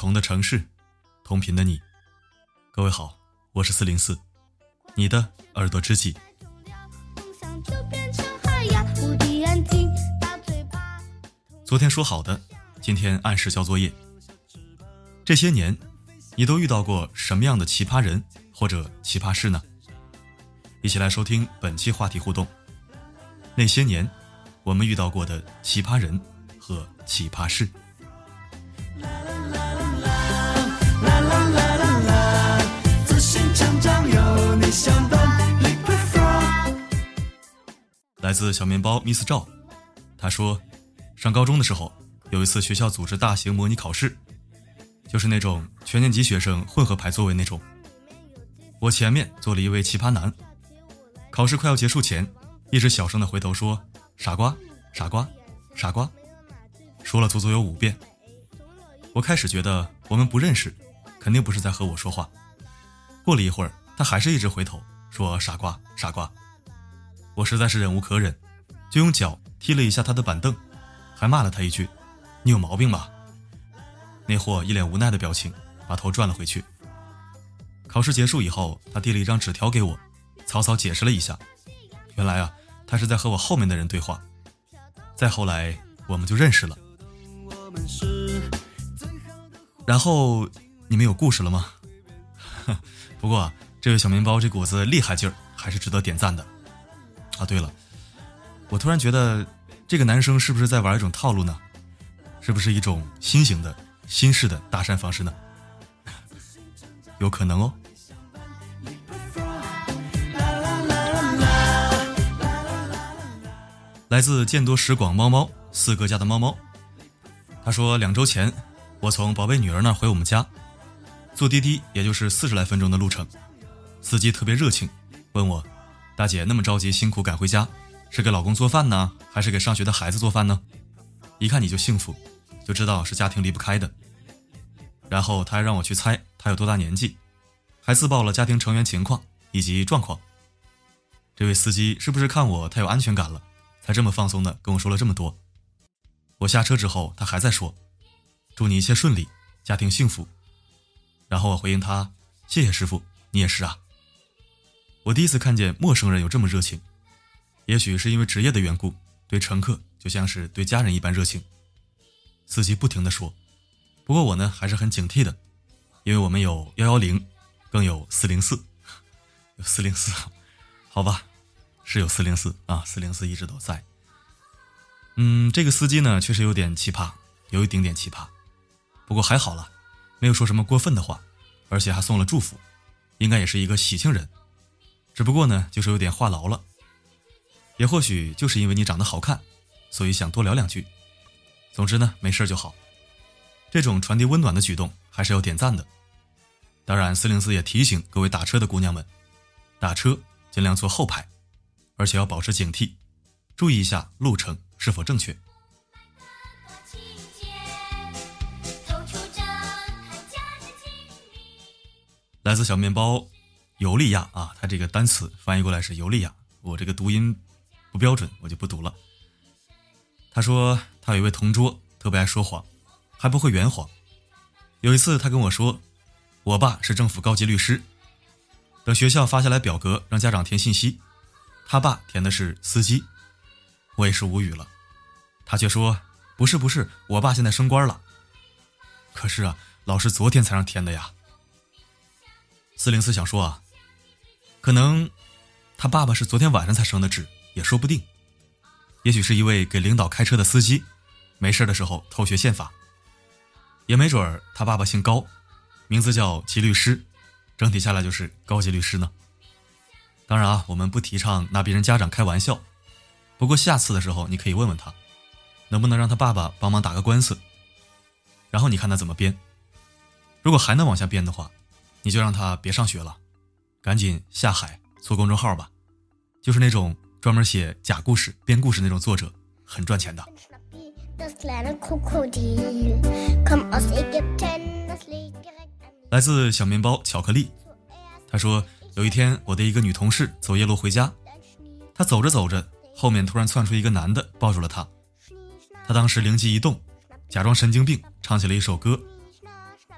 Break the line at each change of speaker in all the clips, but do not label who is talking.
同的城市，同频的你。各位好，我是四零四，你的耳朵知己。昨天说好的，今天按时交作业。这些年，你都遇到过什么样的奇葩人或者奇葩事呢？一起来收听本期话题互动。那些年，我们遇到过的奇葩人和奇葩事。来自小面包 Miss 赵，他说。上高中的时候，有一次学校组织大型模拟考试，就是那种全年级学生混合排座位那种。我前面坐了一位奇葩男，考试快要结束前，一直小声的回头说：“傻瓜，傻瓜，傻瓜”，说了足足有五遍。我开始觉得我们不认识，肯定不是在和我说话。过了一会儿，他还是一直回头说：“傻瓜，傻瓜”。我实在是忍无可忍，就用脚踢了一下他的板凳。还骂了他一句：“你有毛病吧？”那货一脸无奈的表情，把头转了回去。考试结束以后，他递了一张纸条给我，草草解释了一下。原来啊，他是在和我后面的人对话。再后来，我们就认识了。然后你们有故事了吗？不过这位小面包这股子厉害劲儿还是值得点赞的。啊，对了，我突然觉得。这个男生是不是在玩一种套路呢？是不是一种新型的、新式的搭讪方式呢？有可能哦。来自见多识广猫猫四哥家的猫猫，他说两周前我从宝贝女儿那回我们家，坐滴滴也就是四十来分钟的路程，司机特别热情，问我大姐那么着急辛苦赶回家。是给老公做饭呢，还是给上学的孩子做饭呢？一看你就幸福，就知道是家庭离不开的。然后他还让我去猜他有多大年纪，还自报了家庭成员情况以及状况。这位司机是不是看我太有安全感了，才这么放松的跟我说了这么多？我下车之后，他还在说：“祝你一切顺利，家庭幸福。”然后我回应他：“谢谢师傅，你也是啊。”我第一次看见陌生人有这么热情。也许是因为职业的缘故，对乘客就像是对家人一般热情。司机不停的说，不过我呢还是很警惕的，因为我们有幺幺零，更有四零四，有四零四，好吧，是有四零四啊，四零四一直都在。嗯，这个司机呢确实有点奇葩，有一丁点奇葩，不过还好了，没有说什么过分的话，而且还送了祝福，应该也是一个喜庆人，只不过呢就是有点话痨了。也或许就是因为你长得好看，所以想多聊两句。总之呢，没事就好。这种传递温暖的举动还是要点赞的。当然，四零四也提醒各位打车的姑娘们，打车尽量坐后排，而且要保持警惕，注意一下路程是否正确。来自小面包尤利亚啊，他这个单词翻译过来是尤利亚，我这个读音。不标准，我就不读了。他说他有一位同桌特别爱说谎，还不会圆谎。有一次他跟我说，我爸是政府高级律师。等学校发下来表格让家长填信息，他爸填的是司机。我也是无语了。他却说不是不是，我爸现在升官了。可是啊，老师昨天才让填的呀。四零四想说啊，可能他爸爸是昨天晚上才升的职。也说不定，也许是一位给领导开车的司机，没事的时候偷学宪法。也没准儿他爸爸姓高，名字叫吉律师，整体下来就是高级律师呢。当然啊，我们不提倡拿别人家长开玩笑。不过下次的时候，你可以问问他，能不能让他爸爸帮忙打个官司。然后你看他怎么编。如果还能往下编的话，你就让他别上学了，赶紧下海做公众号吧，就是那种。专门写假故事、编故事那种作者很赚钱的。来自小面包巧克力，他说有一天我的一个女同事走夜路回家，她走着走着，后面突然窜出一个男的抱住了她，她当时灵机一动，假装神经病唱起了一首歌，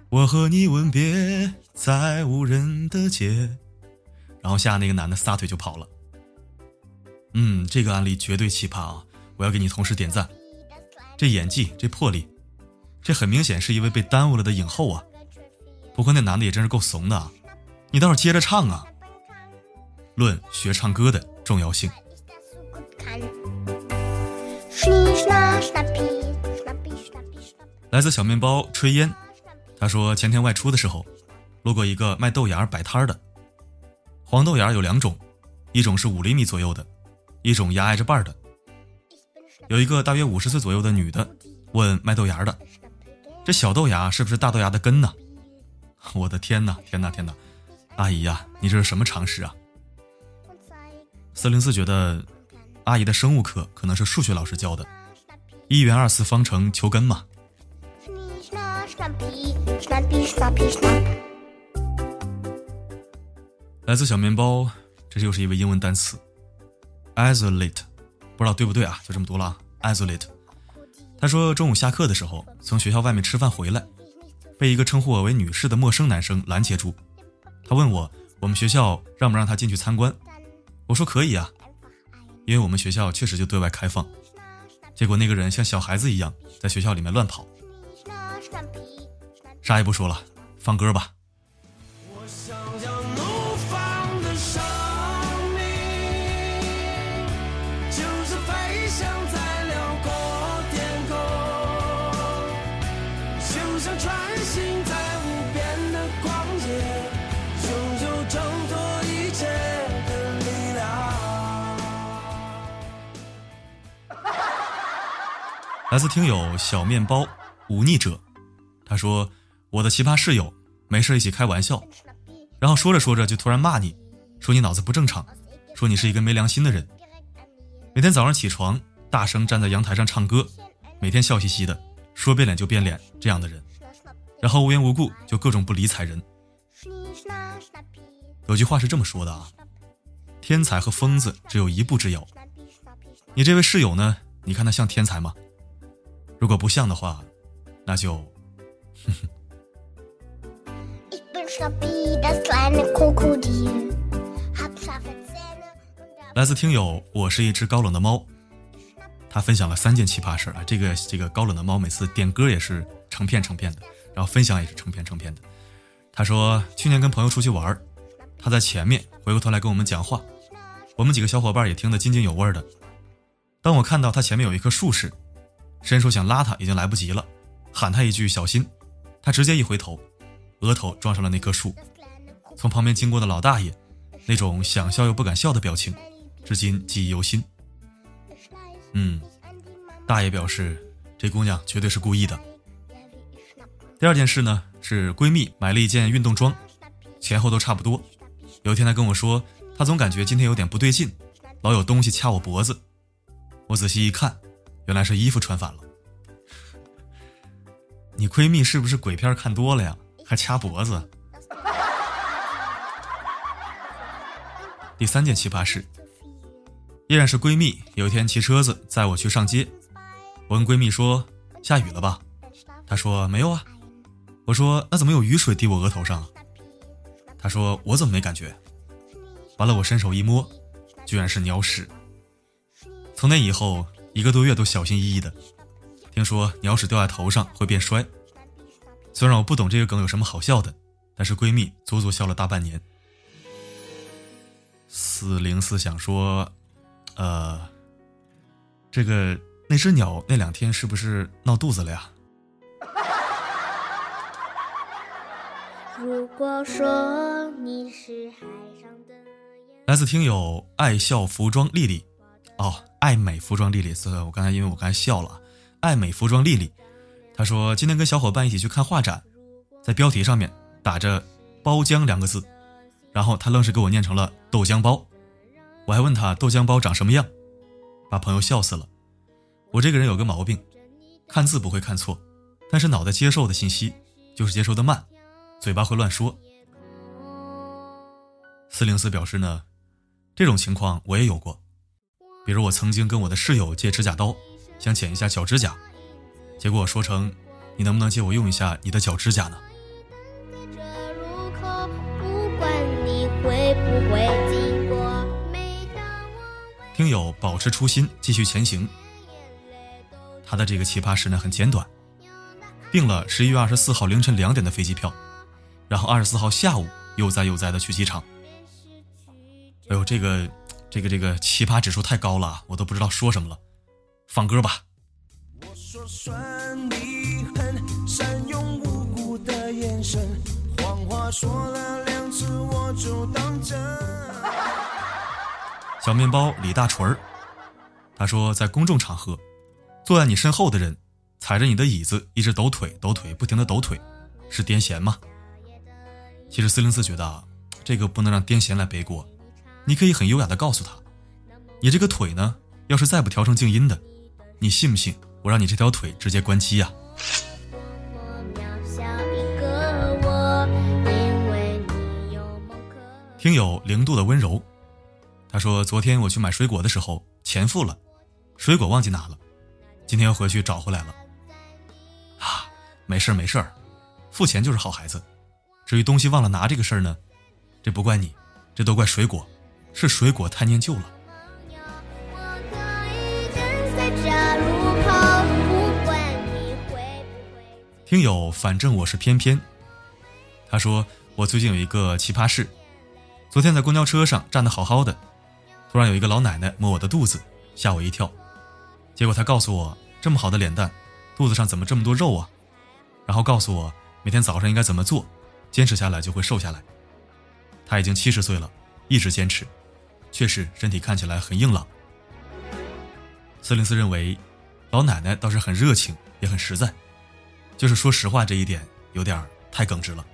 我和你吻别在无人的街。然后下那个男的撒腿就跑了。嗯，这个案例绝对奇葩啊！我要给你同事点赞，这演技，这魄力，这很明显是一位被耽误了的影后啊。不过那男的也真是够怂的啊，你倒是接着唱啊！论学唱歌的重要性。来自小面包炊烟，他说前天外出的时候，路过一个卖豆芽摆摊的。黄豆芽有两种，一种是五厘米左右的，一种芽挨着瓣的。有一个大约五十岁左右的女的问卖豆芽的：“这小豆芽是不是大豆芽的根呢？” 我的天哪，天哪，天哪！阿姨呀，你这是什么常识啊？四零四觉得，阿姨的生物课可能是数学老师教的，一元二次方程求根嘛。来自小面包，这又是一位英文单词，isolate，不知道对不对啊？就这么读了，isolate。他说中午下课的时候，从学校外面吃饭回来，被一个称呼我为女士的陌生男生拦截住。他问我，我们学校让不让他进去参观？我说可以啊，因为我们学校确实就对外开放。结果那个人像小孩子一样在学校里面乱跑。啥也不说了，放歌吧。来自听友小面包忤逆者，他说：“我的奇葩室友没事一起开玩笑，然后说着说着就突然骂你，说你脑子不正常，说你是一个没良心的人。每天早上起床大声站在阳台上唱歌，每天笑嘻嘻的，说变脸就变脸这样的人，然后无缘无故就各种不理睬人。有句话是这么说的啊：天才和疯子只有一步之遥。你这位室友呢？你看他像天才吗？”如果不像的话，那就，来自听友，我是一只高冷的猫。他分享了三件奇葩事儿啊，这个这个高冷的猫每次点歌也是成片成片的，然后分享也是成片成片的。他说去年跟朋友出去玩，他在前面回过头来跟我们讲话，我们几个小伙伴也听得津津有味的。当我看到他前面有一棵树时，伸手想拉他，已经来不及了，喊他一句小心，他直接一回头，额头撞上了那棵树。从旁边经过的老大爷，那种想笑又不敢笑的表情，至今记忆犹新。嗯，大爷表示这姑娘绝对是故意的。第二件事呢，是闺蜜买了一件运动装，前后都差不多。有一天她跟我说，她总感觉今天有点不对劲，老有东西掐我脖子。我仔细一看。原来是衣服穿反了，你闺蜜是不是鬼片看多了呀？还掐脖子。第三件奇葩事，依然是闺蜜。有一天骑车子载我去上街，我问闺蜜说：“下雨了吧？”她说：“没有啊。”我说：“那怎么有雨水滴我额头上？”她说：“我怎么没感觉？”完了，我伸手一摸，居然是鸟屎。从那以后。一个多月都小心翼翼的，听说鸟屎掉在头上会变衰。虽然我不懂这个梗有什么好笑的，但是闺蜜足足笑了大半年。四零四想说，呃，这个那只鸟那两天是不是闹肚子了呀？如果说你是海上的来自听友爱笑服装丽丽，哦。爱美服装丽丽，是我刚才因为我刚才笑了。爱美服装丽丽，她说今天跟小伙伴一起去看画展，在标题上面打着“包浆”两个字，然后她愣是给我念成了“豆浆包”。我还问她豆浆包长什么样，把朋友笑死了。我这个人有个毛病，看字不会看错，但是脑袋接受的信息就是接收的慢，嘴巴会乱说。四零四表示呢，这种情况我也有过。比如我曾经跟我的室友借指甲刀，想剪一下脚指甲，结果说成你能不能借我用一下你的脚指甲呢？听友保持初心，继续前行。他的这个奇葩史呢很简短，订了十一月二十四号凌晨两点的飞机票，然后二十四号下午悠哉悠哉的去机场。哎呦，这个这个这个奇葩指数太高了，我都不知道说什么了，放歌吧。我说算你狠，善用无辜的眼神，谎话说了两次我就当真。小面包李大锤儿，他说在公众场合，坐在你身后的人踩着你的椅子一直抖腿抖腿，不停的抖腿，是癫痫吗？其实四零四觉得啊，这个不能让癫痫来背锅，你可以很优雅的告诉他，你这个腿呢，要是再不调成静音的，你信不信我让你这条腿直接关机呀？听友零度的温柔。他说：“昨天我去买水果的时候，钱付了，水果忘记拿了，今天又回去找回来了。啊，没事没事儿，付钱就是好孩子。至于东西忘了拿这个事儿呢，这不怪你，这都怪水果，是水果太念旧了。”听友，反正我是偏偏。他说：“我最近有一个奇葩事，昨天在公交车上站得好好的。”突然有一个老奶奶摸我的肚子，吓我一跳。结果她告诉我，这么好的脸蛋，肚子上怎么这么多肉啊？然后告诉我每天早上应该怎么做，坚持下来就会瘦下来。她已经七十岁了，一直坚持，确实身体看起来很硬朗。四零四认为，老奶奶倒是很热情，也很实在，就是说实话这一点有点太耿直了。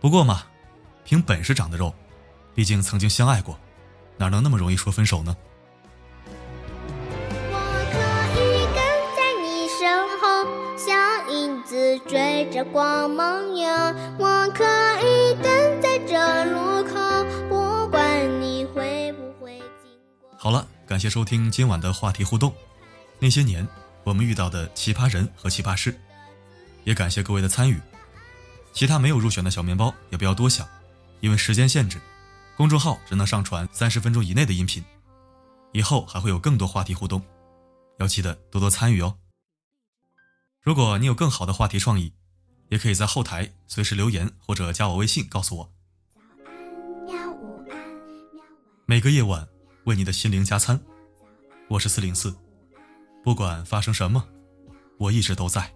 不过嘛，凭本事长的肉，毕竟曾经相爱过。哪能那么容易说分手呢？我可以跟在你身后，像影子追着光梦游。我可以等在这路口，好了，感谢收听今晚的话题互动。那些年我们遇到的奇葩人和奇葩事，也感谢各位的参与。其他没有入选的小面包也不要多想，因为时间限制。公众号只能上传三十分钟以内的音频，以后还会有更多话题互动，要记得多多参与哦。如果你有更好的话题创意，也可以在后台随时留言或者加我微信告诉我。每个夜晚为你的心灵加餐，我是四零四，不管发生什么，我一直都在。